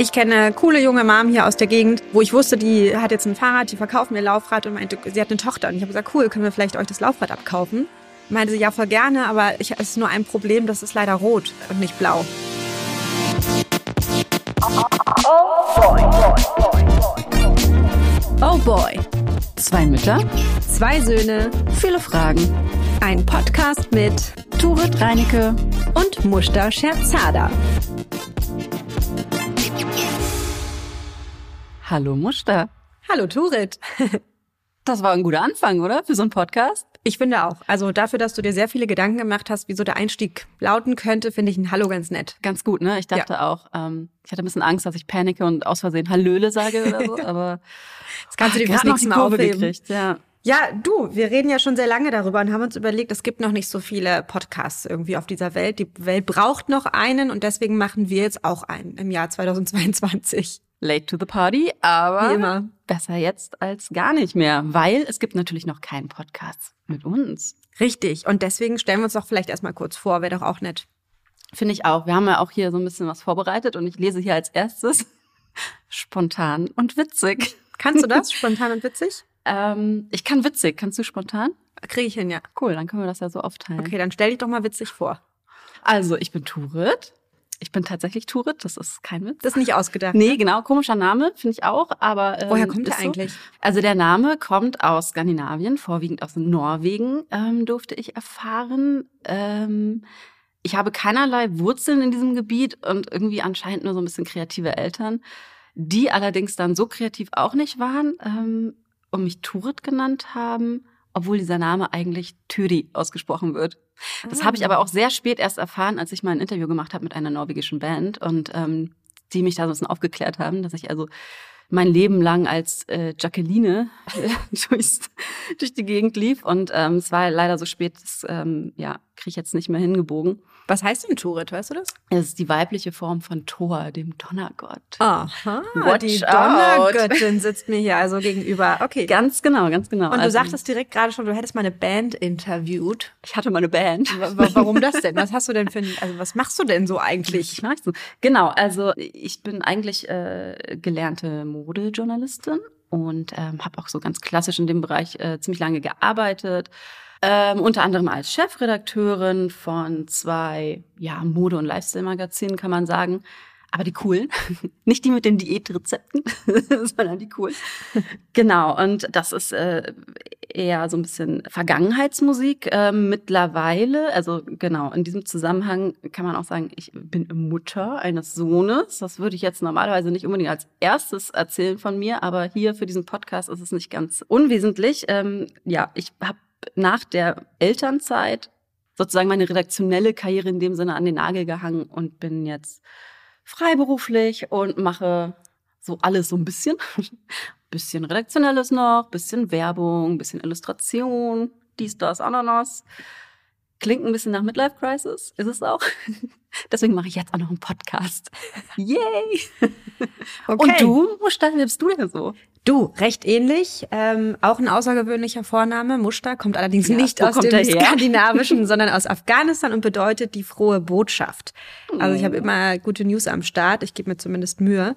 Ich kenne coole junge Mom hier aus der Gegend, wo ich wusste, die hat jetzt ein Fahrrad, die verkauft mir Laufrad und meinte, sie hat eine Tochter. Und ich habe gesagt, cool, können wir vielleicht euch das Laufrad abkaufen? Meinte sie, ja, voll gerne, aber ich, es ist nur ein Problem, das ist leider rot und nicht blau. Oh boy. Oh boy. Zwei Mütter, zwei Söhne, viele Fragen. Ein Podcast mit Turit Reinecke und Mushta Scherzada. Hallo Mushta. Hallo Turit. Das war ein guter Anfang, oder? Für so einen Podcast? Ich finde auch. Also dafür, dass du dir sehr viele Gedanken gemacht hast, wieso der Einstieg lauten könnte, finde ich ein Hallo ganz nett. Ganz gut, ne? Ich dachte ja. auch, ähm, ich hatte ein bisschen Angst, dass ich panike und aus Versehen Hallöle sage oder so, aber das kannst du dir fürs nächste Mal aufheben. Gekriegt, ja. Ja, du, wir reden ja schon sehr lange darüber und haben uns überlegt, es gibt noch nicht so viele Podcasts irgendwie auf dieser Welt. Die Welt braucht noch einen und deswegen machen wir jetzt auch einen im Jahr 2022 late to the party, aber besser jetzt als gar nicht mehr, weil es gibt natürlich noch keinen Podcast mit uns. Richtig. Und deswegen stellen wir uns doch vielleicht erstmal kurz vor, wäre doch auch nett. Finde ich auch. Wir haben ja auch hier so ein bisschen was vorbereitet und ich lese hier als erstes spontan und witzig. Kannst du das? Spontan und witzig? ähm, ich kann witzig. Kannst du spontan? Kriege ich hin, ja. Cool, dann können wir das ja so aufteilen. Okay, dann stell dich doch mal witzig vor. Also, ich bin Turit. Ich bin tatsächlich Turit, das ist kein Witz. Das ist nicht ausgedacht. Nee, ne? genau, komischer Name, finde ich auch, aber ähm, Woher kommt der so. eigentlich? Also der Name kommt aus Skandinavien, vorwiegend aus Norwegen, ähm, durfte ich erfahren. Ähm, ich habe keinerlei Wurzeln in diesem Gebiet und irgendwie anscheinend nur so ein bisschen kreative Eltern, die allerdings dann so kreativ auch nicht waren ähm, und mich Turit genannt haben obwohl dieser Name eigentlich Tyri ausgesprochen wird. Das ah. habe ich aber auch sehr spät erst erfahren, als ich mal ein Interview gemacht habe mit einer norwegischen Band und ähm, die mich da so ein bisschen aufgeklärt haben, dass ich also mein Leben lang als äh, Jacqueline durchs, durch die Gegend lief und ähm, es war leider so spät, das ähm, ja, kriege ich jetzt nicht mehr hingebogen. Was heißt denn Turet, weißt du das? Es ist die weibliche Form von Thor, dem Donnergott. Aha, Watch die Donnergöttin sitzt mir hier also gegenüber. Okay. Ganz genau, ganz genau. Und du also, sagtest direkt gerade schon, du hättest mal eine Band interviewt. Ich hatte mal eine Band. Warum das denn? Was hast du denn für ein, also was machst du denn so eigentlich? Was machst du? Genau, also ich bin eigentlich äh, gelernte Modejournalistin und ähm, habe auch so ganz klassisch in dem Bereich äh, ziemlich lange gearbeitet ähm, unter anderem als Chefredakteurin von zwei ja, Mode- und Lifestyle-Magazinen, kann man sagen. Aber die coolen, nicht die mit den Diätrezepten, sondern die coolen. Genau, und das ist äh, eher so ein bisschen Vergangenheitsmusik äh, mittlerweile. Also genau, in diesem Zusammenhang kann man auch sagen, ich bin Mutter eines Sohnes. Das würde ich jetzt normalerweise nicht unbedingt als erstes erzählen von mir, aber hier für diesen Podcast ist es nicht ganz unwesentlich. Ähm, ja, ich habe nach der Elternzeit sozusagen meine redaktionelle Karriere in dem Sinne an den Nagel gehangen und bin jetzt freiberuflich und mache so alles so ein bisschen. bisschen redaktionelles noch, bisschen Werbung, bisschen Illustration, dies, das, Ananas. Klingt ein bisschen nach Midlife Crisis, ist es auch. Deswegen mache ich jetzt auch noch einen Podcast. Yay! Okay. Und du, Mushta, wie bist du denn so? Du, recht ähnlich. Ähm, auch ein außergewöhnlicher Vorname. Mushta kommt allerdings ja, nicht aus dem skandinavischen, sondern aus Afghanistan und bedeutet die frohe Botschaft. Also ich habe oh. immer gute News am Start. Ich gebe mir zumindest Mühe.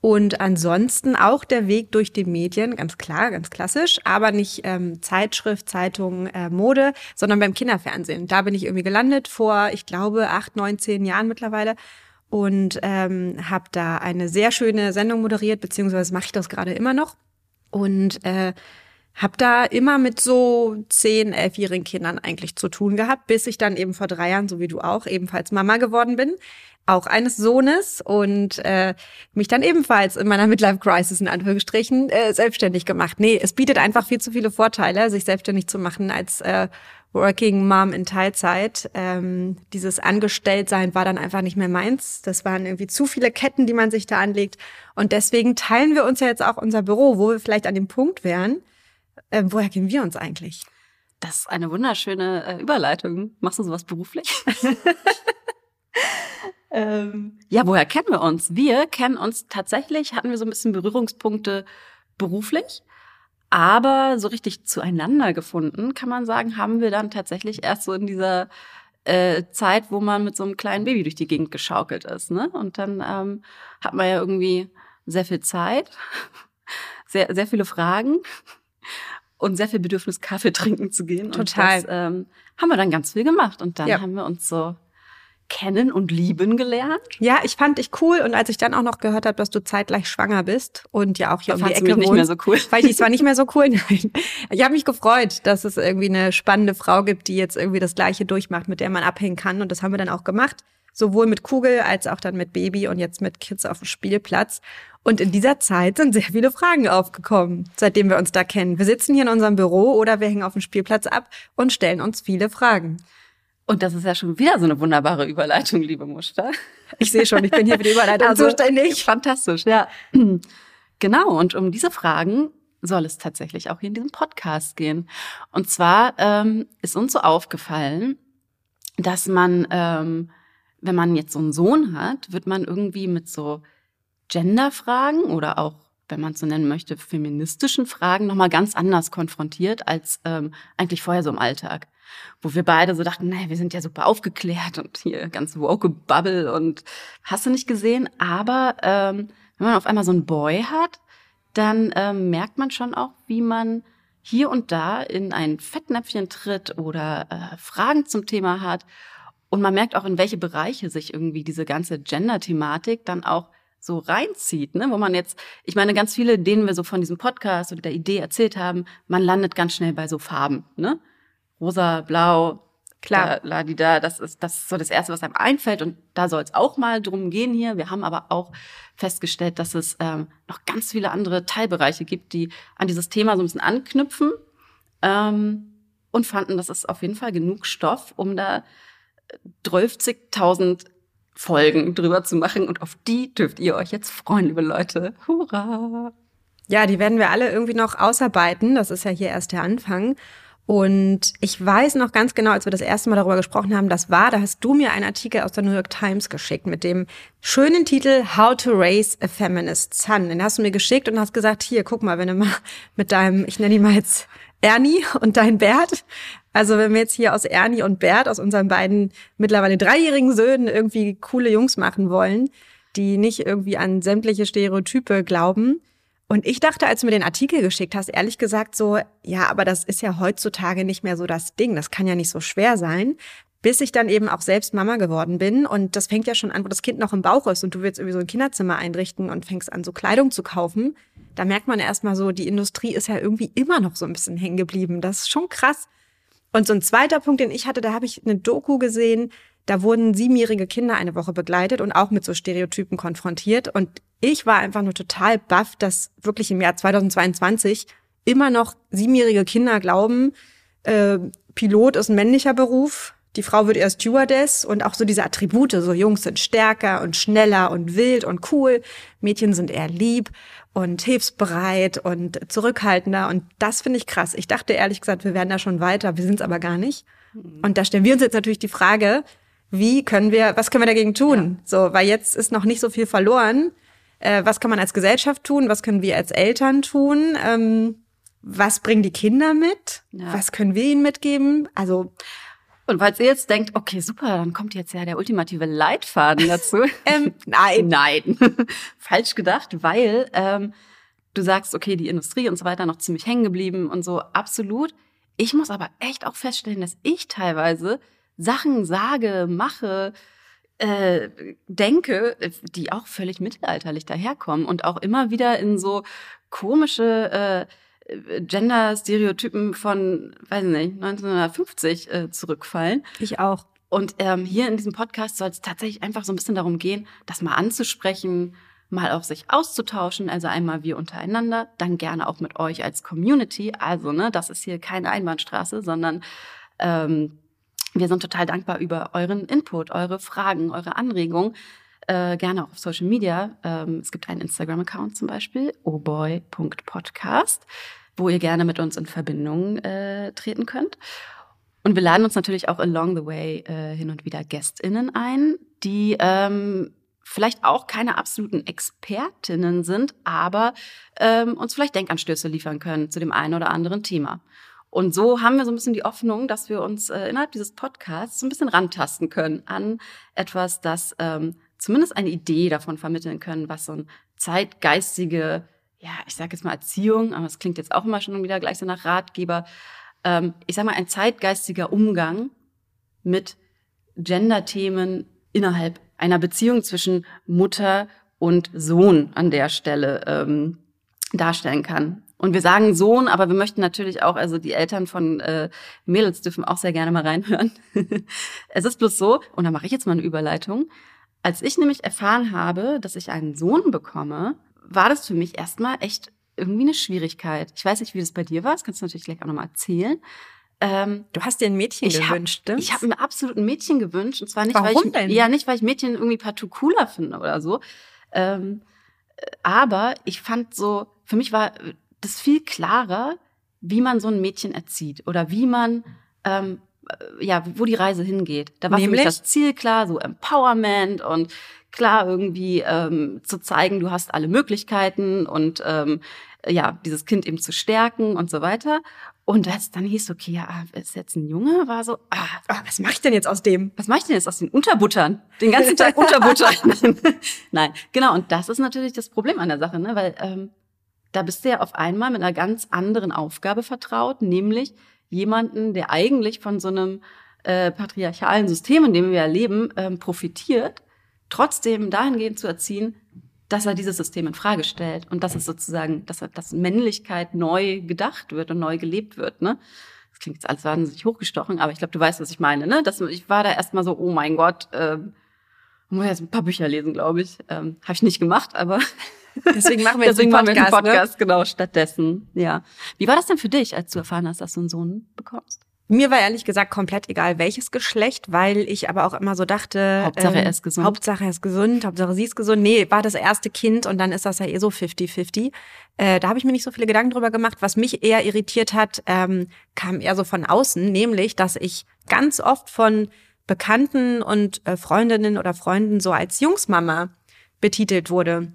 Und ansonsten auch der Weg durch die Medien, ganz klar, ganz klassisch, aber nicht ähm, Zeitschrift, Zeitung, äh, Mode, sondern beim Kinderfernsehen. Da bin ich irgendwie gelandet vor, ich glaube, acht, neun, zehn Jahren mittlerweile und ähm, habe da eine sehr schöne Sendung moderiert, beziehungsweise mache ich das gerade immer noch. Und äh, habe da immer mit so zehn, elfjährigen Kindern eigentlich zu tun gehabt, bis ich dann eben vor drei Jahren, so wie du auch, ebenfalls Mama geworden bin auch eines Sohnes und äh, mich dann ebenfalls in meiner Midlife Crisis in Anführungsstrichen äh, selbstständig gemacht. Nee, es bietet einfach viel zu viele Vorteile, sich selbstständig zu machen als äh, Working Mom in Teilzeit. Ähm, dieses Angestelltsein war dann einfach nicht mehr meins. Das waren irgendwie zu viele Ketten, die man sich da anlegt. Und deswegen teilen wir uns ja jetzt auch unser Büro, wo wir vielleicht an dem Punkt wären. Äh, woher kennen wir uns eigentlich? Das ist eine wunderschöne äh, Überleitung. Machst du sowas beruflich? Ähm, ja, woher kennen wir uns? Wir kennen uns tatsächlich, hatten wir so ein bisschen Berührungspunkte beruflich, aber so richtig zueinander gefunden, kann man sagen, haben wir dann tatsächlich erst so in dieser äh, Zeit, wo man mit so einem kleinen Baby durch die Gegend geschaukelt ist. Ne? Und dann ähm, hat man ja irgendwie sehr viel Zeit, sehr, sehr viele Fragen und sehr viel Bedürfnis, Kaffee trinken zu gehen. Total. Und das ähm, haben wir dann ganz viel gemacht. Und dann ja. haben wir uns so kennen und lieben gelernt. Ja, ich fand dich cool und als ich dann auch noch gehört habe, dass du zeitgleich schwanger bist und ja auch hier da um die Ecke mich nicht mehr so cool. Weil ich war nicht mehr so cool. Nein. Ich habe mich gefreut, dass es irgendwie eine spannende Frau gibt, die jetzt irgendwie das gleiche durchmacht, mit der man abhängen kann und das haben wir dann auch gemacht, sowohl mit Kugel als auch dann mit Baby und jetzt mit Kids auf dem Spielplatz. Und in dieser Zeit sind sehr viele Fragen aufgekommen, seitdem wir uns da kennen. Wir sitzen hier in unserem Büro oder wir hängen auf dem Spielplatz ab und stellen uns viele Fragen. Und das ist ja schon wieder so eine wunderbare Überleitung, liebe Muster. Ich sehe schon, ich bin hier für die Überleitung also, zuständig. Fantastisch, ja. Genau, und um diese Fragen soll es tatsächlich auch hier in diesem Podcast gehen. Und zwar ähm, ist uns so aufgefallen, dass man, ähm, wenn man jetzt so einen Sohn hat, wird man irgendwie mit so Genderfragen oder auch, wenn man es so nennen möchte, feministischen Fragen nochmal ganz anders konfrontiert als ähm, eigentlich vorher so im Alltag wo wir beide so dachten, naja, wir sind ja super aufgeklärt und hier ganz woke Bubble und hast du nicht gesehen. Aber ähm, wenn man auf einmal so einen Boy hat, dann ähm, merkt man schon auch, wie man hier und da in ein Fettnäpfchen tritt oder äh, Fragen zum Thema hat. Und man merkt auch, in welche Bereiche sich irgendwie diese ganze Gender-Thematik dann auch so reinzieht, ne? wo man jetzt, ich meine, ganz viele, denen wir so von diesem Podcast oder der Idee erzählt haben, man landet ganz schnell bei so Farben. Ne? rosa, blau, klar, la, die da, das ist, das ist so das Erste, was einem einfällt. Und da soll es auch mal drum gehen hier. Wir haben aber auch festgestellt, dass es ähm, noch ganz viele andere Teilbereiche gibt, die an dieses Thema so ein bisschen anknüpfen ähm, und fanden, das ist auf jeden Fall genug Stoff, um da 12.000 Folgen drüber zu machen. Und auf die dürft ihr euch jetzt freuen, liebe Leute. Hurra! Ja, die werden wir alle irgendwie noch ausarbeiten. Das ist ja hier erst der Anfang. Und ich weiß noch ganz genau, als wir das erste Mal darüber gesprochen haben, das war, da hast du mir einen Artikel aus der New York Times geschickt mit dem schönen Titel How to Raise a Feminist Son. Den hast du mir geschickt und hast gesagt, hier, guck mal, wenn du mal mit deinem, ich nenne ihn mal jetzt Ernie und dein Bert, also wenn wir jetzt hier aus Ernie und Bert, aus unseren beiden mittlerweile dreijährigen Söhnen irgendwie coole Jungs machen wollen, die nicht irgendwie an sämtliche Stereotype glauben, und ich dachte, als du mir den Artikel geschickt hast, ehrlich gesagt so, ja, aber das ist ja heutzutage nicht mehr so das Ding. Das kann ja nicht so schwer sein. Bis ich dann eben auch selbst Mama geworden bin. Und das fängt ja schon an, wo das Kind noch im Bauch ist und du willst irgendwie so ein Kinderzimmer einrichten und fängst an, so Kleidung zu kaufen. Da merkt man erstmal so, die Industrie ist ja irgendwie immer noch so ein bisschen hängen geblieben. Das ist schon krass. Und so ein zweiter Punkt, den ich hatte, da habe ich eine Doku gesehen, da wurden siebenjährige Kinder eine Woche begleitet und auch mit so Stereotypen konfrontiert. Und ich war einfach nur total baff, dass wirklich im Jahr 2022 immer noch siebenjährige Kinder glauben, äh, Pilot ist ein männlicher Beruf, die Frau wird erst Stewardess und auch so diese Attribute, so Jungs sind stärker und schneller und wild und cool, Mädchen sind eher lieb und hilfsbereit und zurückhaltender und das finde ich krass. Ich dachte ehrlich gesagt, wir wären da schon weiter, wir sind es aber gar nicht. Mhm. Und da stellen wir uns jetzt natürlich die Frage, wie können wir, was können wir dagegen tun? Ja. So, weil jetzt ist noch nicht so viel verloren. Äh, was kann man als Gesellschaft tun? Was können wir als Eltern tun? Ähm, was bringen die Kinder mit? Ja. Was können wir ihnen mitgeben? Also und falls ihr jetzt denkt, okay, super, dann kommt jetzt ja der ultimative Leitfaden dazu. ähm, nein, nein, falsch gedacht, weil ähm, du sagst, okay, die Industrie und so weiter noch ziemlich hängen geblieben und so, absolut. Ich muss aber echt auch feststellen, dass ich teilweise Sachen sage, mache, äh, denke, die auch völlig mittelalterlich daherkommen und auch immer wieder in so komische äh, Gender-Stereotypen von, weiß nicht, 1950 äh, zurückfallen. Ich auch. Und ähm, hier in diesem Podcast soll es tatsächlich einfach so ein bisschen darum gehen, das mal anzusprechen, mal auch sich auszutauschen, also einmal wir untereinander, dann gerne auch mit euch als Community. Also, ne, das ist hier keine Einbahnstraße, sondern ähm, wir sind total dankbar über euren Input, eure Fragen, eure Anregungen. Äh, gerne auch auf Social Media. Ähm, es gibt einen Instagram-Account zum Beispiel, oboy.podcast, wo ihr gerne mit uns in Verbindung äh, treten könnt. Und wir laden uns natürlich auch along the way äh, hin und wieder GästInnen ein, die ähm, vielleicht auch keine absoluten Expertinnen sind, aber ähm, uns vielleicht Denkanstöße liefern können zu dem einen oder anderen Thema. Und so haben wir so ein bisschen die Hoffnung, dass wir uns äh, innerhalb dieses Podcasts so ein bisschen rantasten können an etwas, das ähm, zumindest eine Idee davon vermitteln können, was so ein zeitgeistige, ja, ich sage jetzt mal Erziehung, aber es klingt jetzt auch immer schon wieder gleich so nach Ratgeber, ähm, ich sage mal ein zeitgeistiger Umgang mit Gender-Themen innerhalb einer Beziehung zwischen Mutter und Sohn an der Stelle ähm, darstellen kann. Und wir sagen Sohn, aber wir möchten natürlich auch, also die Eltern von äh, Mädels dürfen auch sehr gerne mal reinhören. es ist bloß so, und da mache ich jetzt mal eine Überleitung, als ich nämlich erfahren habe, dass ich einen Sohn bekomme, war das für mich erstmal echt irgendwie eine Schwierigkeit. Ich weiß nicht, wie das bei dir war, das kannst du natürlich gleich auch nochmal erzählen. Ähm, du hast dir ein Mädchen gewünscht, hab, Ich habe mir absolut ein Mädchen gewünscht. Und zwar nicht, Warum weil ich, denn? Ja, nicht, weil ich Mädchen irgendwie partout cooler finde oder so. Ähm, aber ich fand so, für mich war das viel klarer, wie man so ein Mädchen erzieht oder wie man ähm, äh, ja, wo die Reise hingeht. Da war Nämlich? für mich das Ziel klar, so Empowerment und klar irgendwie ähm, zu zeigen, du hast alle Möglichkeiten und ähm, ja, dieses Kind eben zu stärken und so weiter. Und das dann hieß, okay, ja, ist jetzt ein Junge, war so, ah, ah was mache ich denn jetzt aus dem? Was mache ich denn jetzt aus den Unterbuttern? Den ganzen Tag Unterbuttern. Nein, genau. Und das ist natürlich das Problem an der Sache, ne? weil ähm, da bist du ja auf einmal mit einer ganz anderen Aufgabe vertraut, nämlich jemanden, der eigentlich von so einem äh, patriarchalen System, in dem wir ja leben, ähm, profitiert, trotzdem dahingehend zu erziehen, dass er dieses System in Frage stellt und dass es sozusagen, dass, er, dass Männlichkeit neu gedacht wird und neu gelebt wird. Ne? Das klingt jetzt alles wahnsinnig hochgestochen, aber ich glaube, du weißt, was ich meine. Ne? Das, ich war da erstmal so, oh mein Gott, äh, muss jetzt ein paar Bücher lesen, glaube ich. Ähm, Habe ich nicht gemacht, aber Deswegen machen wir jetzt Deswegen den Podcast, den Podcast ne? genau stattdessen. Ja. Wie war das denn für dich, als du erfahren hast, dass du einen Sohn bekommst? Mir war ehrlich gesagt komplett egal, welches Geschlecht, weil ich aber auch immer so dachte, Hauptsache ähm, er ist gesund. Hauptsache er ist gesund, Hauptsache sie ist gesund. Nee, war das erste Kind und dann ist das ja eh so 50-50. Äh, da habe ich mir nicht so viele Gedanken drüber gemacht. Was mich eher irritiert hat, ähm, kam eher so von außen, nämlich, dass ich ganz oft von Bekannten und äh, Freundinnen oder Freunden so als Jungsmama betitelt wurde.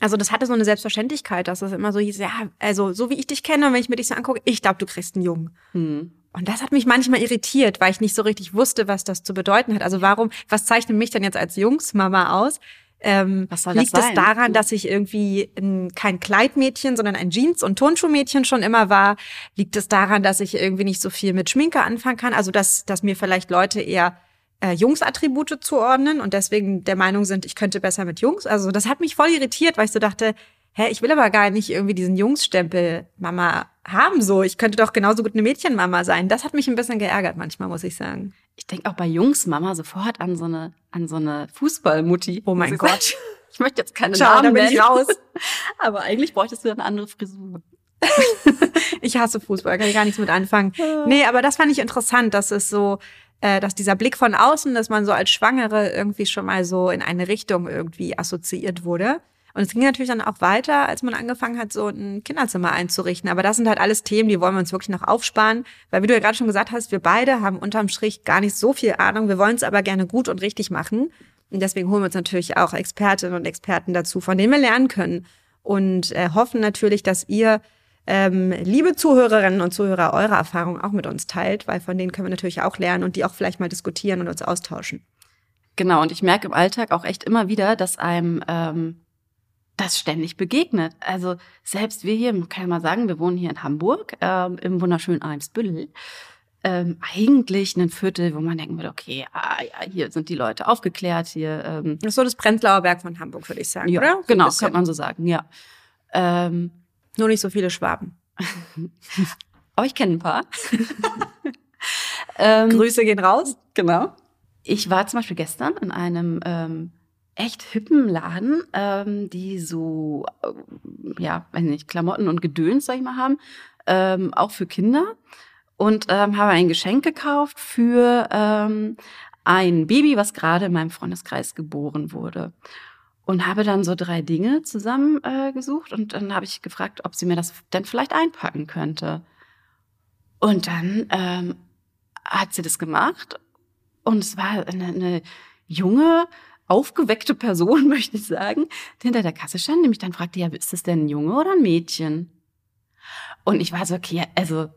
Also das hatte so eine Selbstverständlichkeit, dass es immer so hieß, ja, also so wie ich dich kenne, wenn ich mir dich so angucke, ich glaube, du kriegst einen Jungen. Hm. Und das hat mich manchmal irritiert, weil ich nicht so richtig wusste, was das zu bedeuten hat. Also warum, was zeichnet mich denn jetzt als Jungsmama aus? Ähm, was soll liegt das es daran, dass ich irgendwie ein, kein Kleidmädchen, sondern ein Jeans- und Turnschuhmädchen schon immer war? Liegt es daran, dass ich irgendwie nicht so viel mit Schminke anfangen kann? Also dass, dass mir vielleicht Leute eher äh, Jungs-Attribute zuordnen und deswegen der Meinung sind, ich könnte besser mit Jungs. Also das hat mich voll irritiert, weil ich so dachte, hä, ich will aber gar nicht irgendwie diesen Jungsstempel Mama haben so. Ich könnte doch genauso gut eine Mädchenmama sein. Das hat mich ein bisschen geärgert manchmal, muss ich sagen. Ich denke auch bei Jungsmama sofort an so eine an so eine Fußballmutti. Oh mein Gott. Ich möchte jetzt keine Ciao, Namen da bin ich raus. aber eigentlich bräuchtest du eine andere Frisur. ich hasse Fußball, kann ich gar nichts mit anfangen. Nee, aber das fand ich interessant, dass es so dass dieser Blick von außen, dass man so als Schwangere irgendwie schon mal so in eine Richtung irgendwie assoziiert wurde. Und es ging natürlich dann auch weiter, als man angefangen hat, so ein Kinderzimmer einzurichten. Aber das sind halt alles Themen, die wollen wir uns wirklich noch aufsparen. Weil wie du ja gerade schon gesagt hast, wir beide haben unterm Strich gar nicht so viel Ahnung. Wir wollen es aber gerne gut und richtig machen. Und deswegen holen wir uns natürlich auch Expertinnen und Experten dazu, von denen wir lernen können. Und äh, hoffen natürlich, dass ihr ähm, liebe Zuhörerinnen und Zuhörer eure Erfahrungen auch mit uns teilt, weil von denen können wir natürlich auch lernen und die auch vielleicht mal diskutieren und uns austauschen. Genau, und ich merke im Alltag auch echt immer wieder, dass einem ähm, das ständig begegnet. Also selbst wir hier, kann ich mal sagen, wir wohnen hier in Hamburg, ähm, im wunderschönen Eimsbüttel. Ähm, eigentlich ein Viertel, wo man denken würde, okay, ah, ja, hier sind die Leute aufgeklärt, hier. Ähm, das ist so das Prenzlauer Berg von Hamburg, würde ich sagen, ja, oder? So genau, kann man so sagen, ja. Ähm, nur nicht so viele Schwaben. Aber ich kenne ein paar. ähm, Grüße gehen raus. Genau. Ich war zum Beispiel gestern in einem ähm, echt hippen Laden, ähm, die so, äh, ja, weiß nicht, Klamotten und Gedöns, sag ich mal, haben, ähm, auch für Kinder. Und ähm, habe ein Geschenk gekauft für ähm, ein Baby, was gerade in meinem Freundeskreis geboren wurde und habe dann so drei Dinge zusammengesucht äh, und dann habe ich gefragt, ob sie mir das denn vielleicht einpacken könnte. Und dann ähm, hat sie das gemacht und es war eine, eine junge, aufgeweckte Person, möchte ich sagen, die hinter der Kasse stand, nämlich dann fragte, ja, ist das denn ein Junge oder ein Mädchen? Und ich war so, okay, also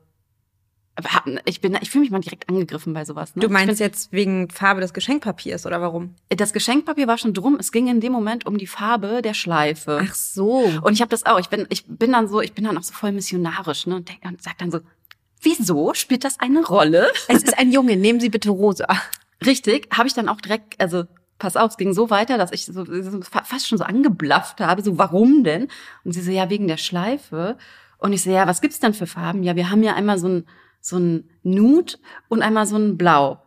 ich bin, ich fühle mich mal direkt angegriffen bei sowas. Ne? Du meinst jetzt wegen Farbe des Geschenkpapiers oder warum? Das Geschenkpapier war schon drum. Es ging in dem Moment um die Farbe der Schleife. Ach so. Und ich habe das auch. Ich bin, ich bin dann so, ich bin dann auch so voll missionarisch ne? und, denk, und sag dann so, wieso spielt das eine Rolle? Es ist ein Junge. Nehmen Sie bitte rosa. Richtig. Habe ich dann auch direkt, also pass auf, es ging so weiter, dass ich so, so fast schon so angeblafft habe. So, warum denn? Und sie so, ja wegen der Schleife. Und ich so, ja, was gibt's denn für Farben? Ja, wir haben ja einmal so ein so ein Nude und einmal so ein Blau.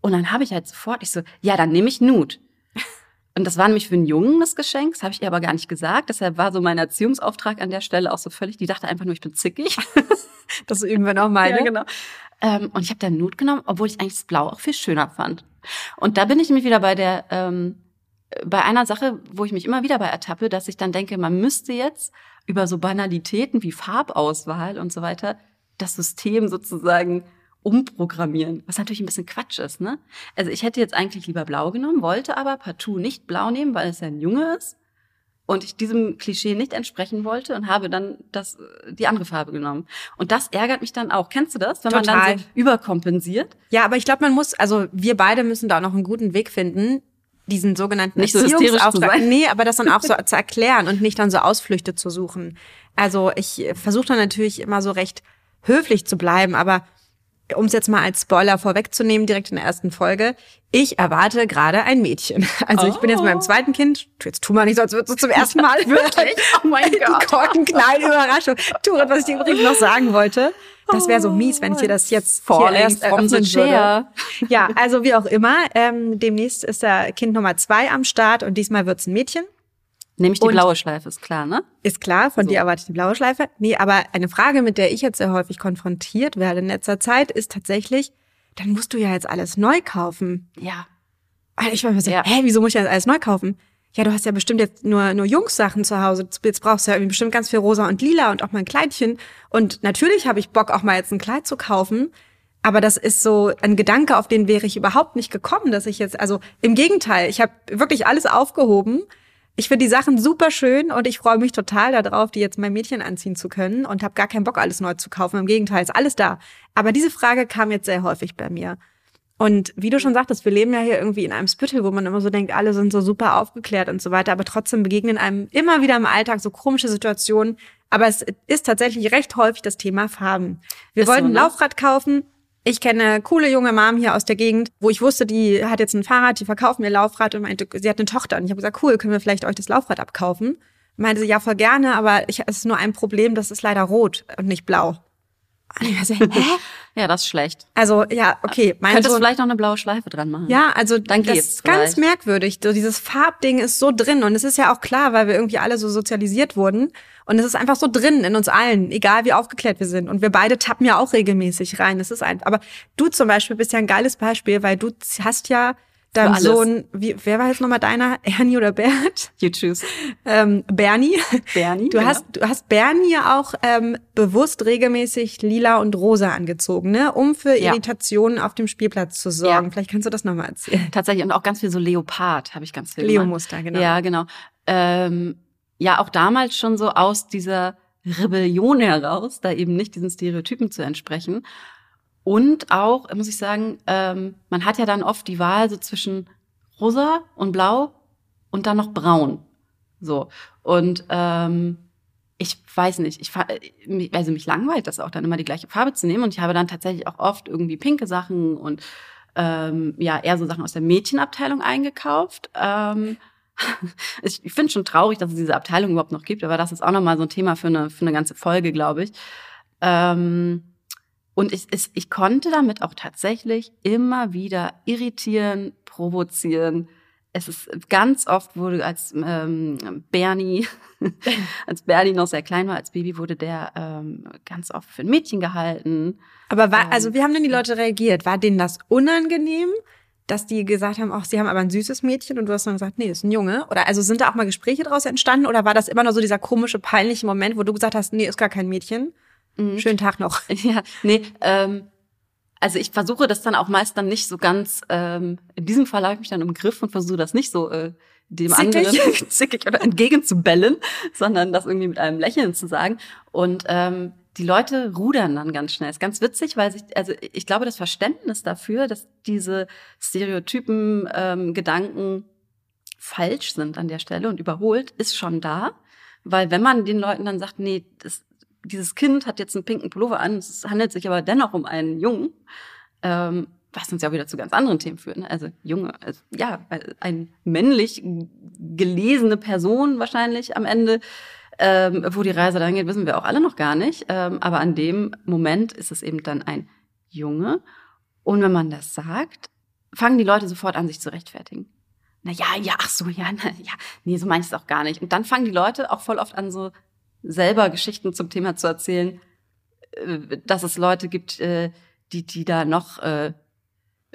Und dann habe ich halt sofort, ich so, ja, dann nehme ich Nude. Und das war nämlich für einen Jungen das Geschenk, das habe ich ihr aber gar nicht gesagt. Deshalb war so mein Erziehungsauftrag an der Stelle auch so völlig, die dachte einfach nur, ich bin zickig. das üben wir noch mal. Ja, genau. Ähm, und ich habe dann Nude genommen, obwohl ich eigentlich das Blau auch viel schöner fand. Und da bin ich nämlich wieder bei der, ähm, bei einer Sache, wo ich mich immer wieder bei ertappe, dass ich dann denke, man müsste jetzt über so Banalitäten wie Farbauswahl und so weiter das System sozusagen umprogrammieren, was natürlich ein bisschen Quatsch ist. Ne? Also ich hätte jetzt eigentlich lieber blau genommen, wollte aber partout nicht blau nehmen, weil es ja ein Junge ist und ich diesem Klischee nicht entsprechen wollte und habe dann das die andere Farbe genommen. Und das ärgert mich dann auch. Kennst du das, wenn Total. man dann so überkompensiert? Ja, aber ich glaube, man muss, also wir beide müssen da auch noch einen guten Weg finden, diesen sogenannten nicht so Erziehungsauftrag, nee, aber das dann auch so zu erklären und nicht dann so Ausflüchte zu suchen. Also ich versuche dann natürlich immer so recht höflich zu bleiben, aber um es jetzt mal als Spoiler vorwegzunehmen, direkt in der ersten Folge, ich erwarte gerade ein Mädchen. Also oh. ich bin jetzt mit meinem zweiten Kind. Jetzt tu mal nicht so, als würdest du zum ersten Mal wirklich. Oh mein Gott. Die Korkenknallen Überraschung. Turet, was ich dir übrigens noch sagen wollte. Das wäre so mies, wenn ich dir das jetzt Falling hier erst eröffnen würde. Ja, also wie auch immer. Ähm, demnächst ist der Kind Nummer zwei am Start und diesmal wird's ein Mädchen. Nämlich die und blaue Schleife, ist klar, ne? Ist klar, von so. dir erwarte ich die blaue Schleife. Nee, aber eine Frage, mit der ich jetzt sehr häufig konfrontiert werde in letzter Zeit, ist tatsächlich, dann musst du ja jetzt alles neu kaufen. Ja. Ich war mir so, ja. hä, wieso muss ich jetzt alles neu kaufen? Ja, du hast ja bestimmt jetzt nur, nur Jungs-Sachen zu Hause. Jetzt brauchst du ja irgendwie bestimmt ganz viel rosa und lila und auch mal ein Kleidchen. Und natürlich habe ich Bock, auch mal jetzt ein Kleid zu kaufen. Aber das ist so ein Gedanke, auf den wäre ich überhaupt nicht gekommen, dass ich jetzt, also im Gegenteil, ich habe wirklich alles aufgehoben ich finde die Sachen super schön und ich freue mich total darauf, die jetzt mein Mädchen anziehen zu können und habe gar keinen Bock, alles neu zu kaufen. Im Gegenteil, ist alles da. Aber diese Frage kam jetzt sehr häufig bei mir. Und wie du schon sagtest, wir leben ja hier irgendwie in einem Spittel, wo man immer so denkt, alle sind so super aufgeklärt und so weiter, aber trotzdem begegnen einem immer wieder im Alltag so komische Situationen. Aber es ist tatsächlich recht häufig das Thema Farben. Wir ist wollten so, ne? ein Laufrad kaufen, ich kenne coole junge Mom hier aus der Gegend, wo ich wusste, die hat jetzt ein Fahrrad, die verkauft mir Laufrad und meinte, sie hat eine Tochter. Und ich habe gesagt, cool, können wir vielleicht euch das Laufrad abkaufen? Meinte sie, ja, voll gerne, aber ich, es ist nur ein Problem, das ist leider rot und nicht blau. Und ich so, hä? Ja, das ist schlecht. Also, ja, okay. Mein Könntest Sohn, vielleicht noch eine blaue Schleife dran machen. Ja, also Dann das ist ganz merkwürdig. So, dieses Farbding ist so drin. Und es ist ja auch klar, weil wir irgendwie alle so sozialisiert wurden. Und es ist einfach so drin in uns allen, egal wie aufgeklärt wir sind. Und wir beide tappen ja auch regelmäßig rein. Das ist ein, aber du zum Beispiel bist ja ein geiles Beispiel, weil du hast ja deinem Sohn, wie, wer war jetzt nochmal deiner? Ernie oder Bert? You choose. Ähm, Bernie. Bernie. Du genau. hast, du hast Bernie ja auch ähm, bewusst regelmäßig lila und rosa angezogen, ne? Um für ja. Irritationen auf dem Spielplatz zu sorgen. Ja. Vielleicht kannst du das nochmal erzählen. Tatsächlich und auch ganz viel so Leopard habe ich ganz viel. Leo-Muster, genau. Ja, genau. Ähm, ja, auch damals schon so aus dieser Rebellion heraus, da eben nicht diesen Stereotypen zu entsprechen. Und auch, muss ich sagen, ähm, man hat ja dann oft die Wahl so zwischen rosa und blau und dann noch braun. So. Und ähm, ich weiß nicht, ich also mich langweilt das auch dann immer die gleiche Farbe zu nehmen und ich habe dann tatsächlich auch oft irgendwie pinke Sachen und ähm, ja eher so Sachen aus der Mädchenabteilung eingekauft. Ähm, ich finde schon traurig, dass es diese Abteilung überhaupt noch gibt, aber das ist auch nochmal so ein Thema für eine für eine ganze Folge, glaube ich. Ähm, und ich, ich, ich konnte damit auch tatsächlich immer wieder irritieren, provozieren. Es ist ganz oft wurde als ähm, Bernie, als Bernie noch sehr klein war, als Baby wurde der ähm, ganz oft für ein Mädchen gehalten. Aber war, ähm, also wie haben denn die Leute reagiert? War denen das unangenehm, dass die gesagt haben, ach, sie haben aber ein süßes Mädchen und du hast dann gesagt, nee, ist ein Junge? Oder also sind da auch mal Gespräche daraus entstanden oder war das immer nur so dieser komische, peinliche Moment, wo du gesagt hast, nee, ist gar kein Mädchen? Mhm. Schönen Tag noch. Ja, nee, ähm, also ich versuche das dann auch meist dann nicht so ganz, ähm, in diesem Fall habe ich mich dann im Griff und versuche das nicht so äh, dem zickig. anderen zickig oder entgegenzubellen, sondern das irgendwie mit einem Lächeln zu sagen. Und ähm, die Leute rudern dann ganz schnell. Ist ganz witzig, weil sich, also ich glaube, das Verständnis dafür, dass diese Stereotypen, ähm, Gedanken falsch sind an der Stelle und überholt, ist schon da. Weil wenn man den Leuten dann sagt, nee, das, dieses Kind hat jetzt einen pinken Pullover an, es handelt sich aber dennoch um einen Jungen, ähm, was uns ja auch wieder zu ganz anderen Themen führt. Ne? Also Junge, also, ja, ein männlich gelesene Person wahrscheinlich am Ende. Ähm, wo die Reise dann geht, wissen wir auch alle noch gar nicht. Ähm, aber an dem Moment ist es eben dann ein Junge. Und wenn man das sagt, fangen die Leute sofort an, sich zu rechtfertigen. Na ja, ja, ach so, ja, na, ja, nee, so meine ich es auch gar nicht. Und dann fangen die Leute auch voll oft an, so selber Geschichten zum Thema zu erzählen, äh, dass es Leute gibt, äh, die, die da noch äh,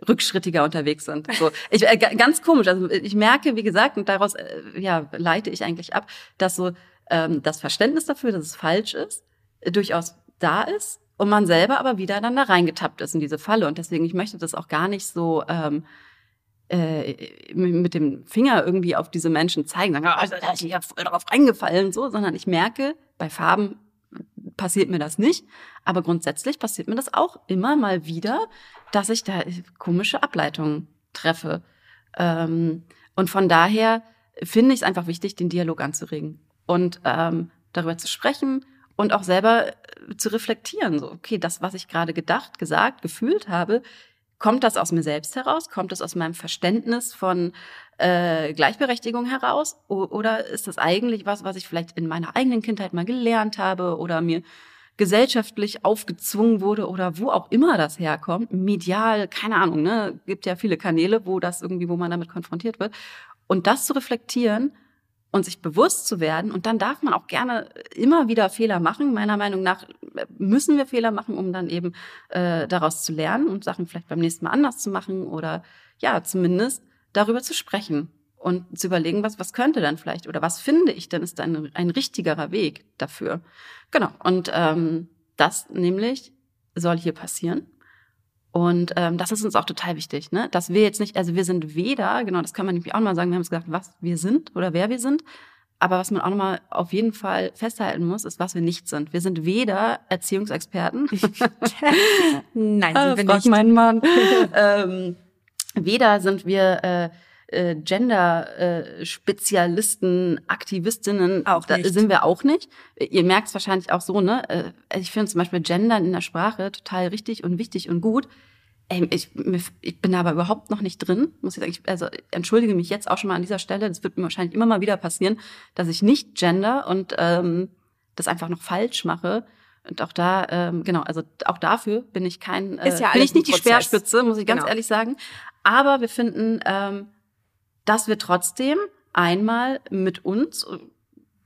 rückschrittiger unterwegs sind. So, ich, ganz komisch. Also ich merke, wie gesagt, und daraus ja leite ich eigentlich ab, dass so ähm, das Verständnis dafür, dass es falsch ist, durchaus da ist und man selber aber wieder dann da reingetappt ist in diese Falle. Und deswegen, ich möchte das auch gar nicht so ähm, äh, mit dem Finger irgendwie auf diese Menschen zeigen, sagen, oh, da ist voll drauf reingefallen, so, sondern ich merke, bei Farben passiert mir das nicht. Aber grundsätzlich passiert mir das auch immer mal wieder, dass ich da komische Ableitungen treffe. Ähm, und von daher finde ich es einfach wichtig, den Dialog anzuregen und ähm, darüber zu sprechen und auch selber äh, zu reflektieren. So, okay, das, was ich gerade gedacht, gesagt, gefühlt habe, kommt das aus mir selbst heraus? Kommt es aus meinem Verständnis von äh, Gleichberechtigung heraus? O oder ist das eigentlich was, was ich vielleicht in meiner eigenen Kindheit mal gelernt habe oder mir gesellschaftlich aufgezwungen wurde oder wo auch immer das herkommt, medial, keine Ahnung, ne, gibt ja viele Kanäle, wo das irgendwie, wo man damit konfrontiert wird. Und das zu reflektieren und sich bewusst zu werden. Und dann darf man auch gerne immer wieder Fehler machen. Meiner Meinung nach müssen wir Fehler machen, um dann eben äh, daraus zu lernen und Sachen vielleicht beim nächsten Mal anders zu machen oder ja, zumindest darüber zu sprechen und zu überlegen, was, was könnte dann vielleicht oder was finde ich denn ist ein, ein richtigerer Weg dafür. Genau. Und ähm, das nämlich soll hier passieren. Und ähm, das ist uns auch total wichtig, ne? Dass wir jetzt nicht, also wir sind weder, genau, das kann man nämlich auch mal sagen, wir haben es gesagt, was wir sind oder wer wir sind. Aber was man auch nochmal auf jeden Fall festhalten muss, ist, was wir nicht sind. Wir sind weder Erziehungsexperten. Nein, sind wir nicht. mein Mann. ähm, weder sind wir äh, äh, Gender-Spezialisten, Aktivistinnen, auch nicht. da sind wir auch nicht. Ihr merkt es wahrscheinlich auch so, ne? Äh, ich finde zum Beispiel Gendern in der Sprache total richtig und wichtig und gut. Ähm, ich, ich bin aber überhaupt noch nicht drin, muss ich sagen. Ich, also entschuldige mich jetzt auch schon mal an dieser Stelle. Das wird mir wahrscheinlich immer mal wieder passieren, dass ich nicht gender und ähm, das einfach noch falsch mache. Und auch da, ähm, genau, also auch dafür bin ich kein, äh, ja bin ich nicht die Speerspitze, muss ich ganz genau. ehrlich sagen. Aber wir finden, ähm, dass wir trotzdem einmal mit uns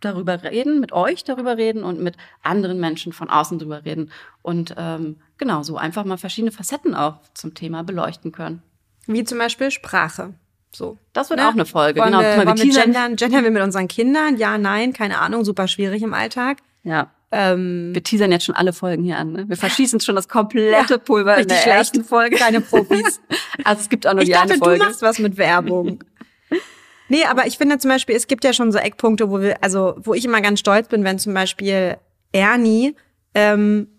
darüber reden, mit euch darüber reden und mit anderen Menschen von außen darüber reden und ähm, genau so einfach mal verschiedene Facetten auch zum Thema beleuchten können. Wie zum Beispiel Sprache. So. Das wird ne? auch eine Folge. Wollen genau. Wir, wollen wir gendern, gendern wir mit unseren Kindern? Ja, nein, keine Ahnung, super schwierig im Alltag. Ja. Ähm, wir teasern jetzt schon alle Folgen hier an. Ne? Wir verschießen schon das komplette ja, Pulver in der ersten Folge. Keine Profis. also es gibt auch nur ich die dachte, eine Folge. Du machst was mit Werbung. Nee, aber ich finde zum Beispiel, es gibt ja schon so Eckpunkte, wo wir, also wo ich immer ganz stolz bin, wenn zum Beispiel Ernie ähm,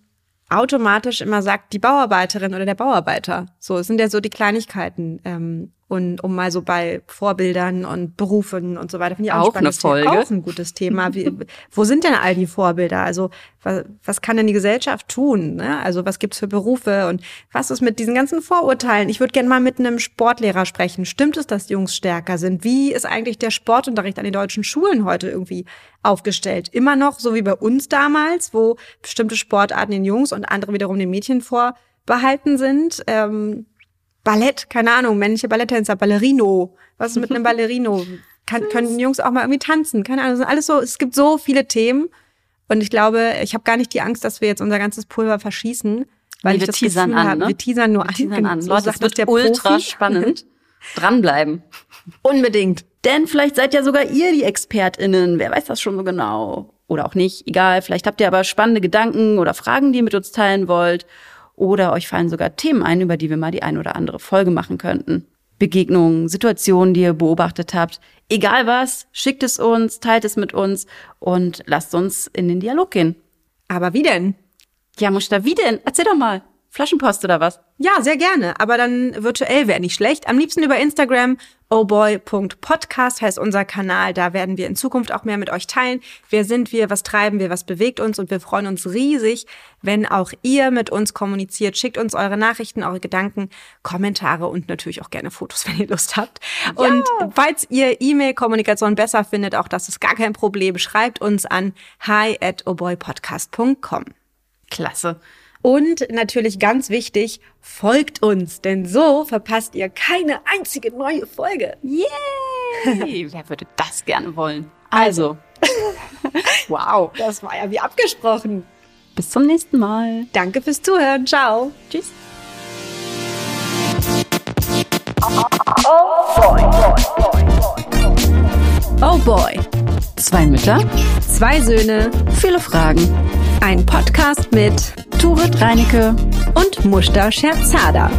automatisch immer sagt, die Bauarbeiterin oder der Bauarbeiter. So, es sind ja so die Kleinigkeiten. Ähm, und um mal so bei Vorbildern und Berufen und so weiter, finde ich auch, auch ein eine Folge. Thema, auch ein gutes Thema. Wie, wo sind denn all die Vorbilder? Also was, was kann denn die Gesellschaft tun? Ne? Also was gibt's für Berufe und was ist mit diesen ganzen Vorurteilen? Ich würde gerne mal mit einem Sportlehrer sprechen. Stimmt es, dass Jungs stärker sind? Wie ist eigentlich der Sportunterricht an den deutschen Schulen heute irgendwie aufgestellt? Immer noch so wie bei uns damals, wo bestimmte Sportarten den Jungs und andere wiederum den Mädchen vorbehalten sind. Ähm, Ballett, keine Ahnung, männliche Balletttänzer, Ballerino. Was ist mit einem Ballerino? Kann, können Jungs auch mal irgendwie tanzen? Keine Ahnung, das sind alles so, es gibt so viele Themen. Und ich glaube, ich habe gar nicht die Angst, dass wir jetzt unser ganzes Pulver verschießen, weil nee, ich das teasern Gefühl an, habe, ne? wir teasern nur wir teasern an. So Leute, das wird ultra Profi. spannend. Dranbleiben. Unbedingt. Denn vielleicht seid ja sogar ihr die ExpertInnen. Wer weiß das schon so genau? Oder auch nicht. Egal. Vielleicht habt ihr aber spannende Gedanken oder Fragen, die ihr mit uns teilen wollt. Oder euch fallen sogar Themen ein, über die wir mal die ein oder andere Folge machen könnten. Begegnungen, Situationen, die ihr beobachtet habt. Egal was, schickt es uns, teilt es mit uns und lasst uns in den Dialog gehen. Aber wie denn? Ja, Muster, wie denn? Erzähl doch mal. Flaschenpost oder was? Ja, sehr gerne. Aber dann virtuell wäre nicht schlecht. Am liebsten über Instagram. ohboy.podcast heißt unser Kanal. Da werden wir in Zukunft auch mehr mit euch teilen. Wer sind wir? Was treiben wir? Was bewegt uns? Und wir freuen uns riesig, wenn auch ihr mit uns kommuniziert. Schickt uns eure Nachrichten, eure Gedanken, Kommentare und natürlich auch gerne Fotos, wenn ihr Lust habt. Ja. Und falls ihr E-Mail-Kommunikation besser findet, auch das ist gar kein Problem, schreibt uns an hi at ohboypodcast.com. Klasse. Und natürlich ganz wichtig, folgt uns, denn so verpasst ihr keine einzige neue Folge. Yay! Wer würde das gerne wollen? Also. wow. Das war ja wie abgesprochen. Bis zum nächsten Mal. Danke fürs Zuhören. Ciao. Tschüss. Oh boy. Zwei Mütter, zwei Söhne, viele Fragen. Ein Podcast mit Turit Reinecke und Mushta Scherzada.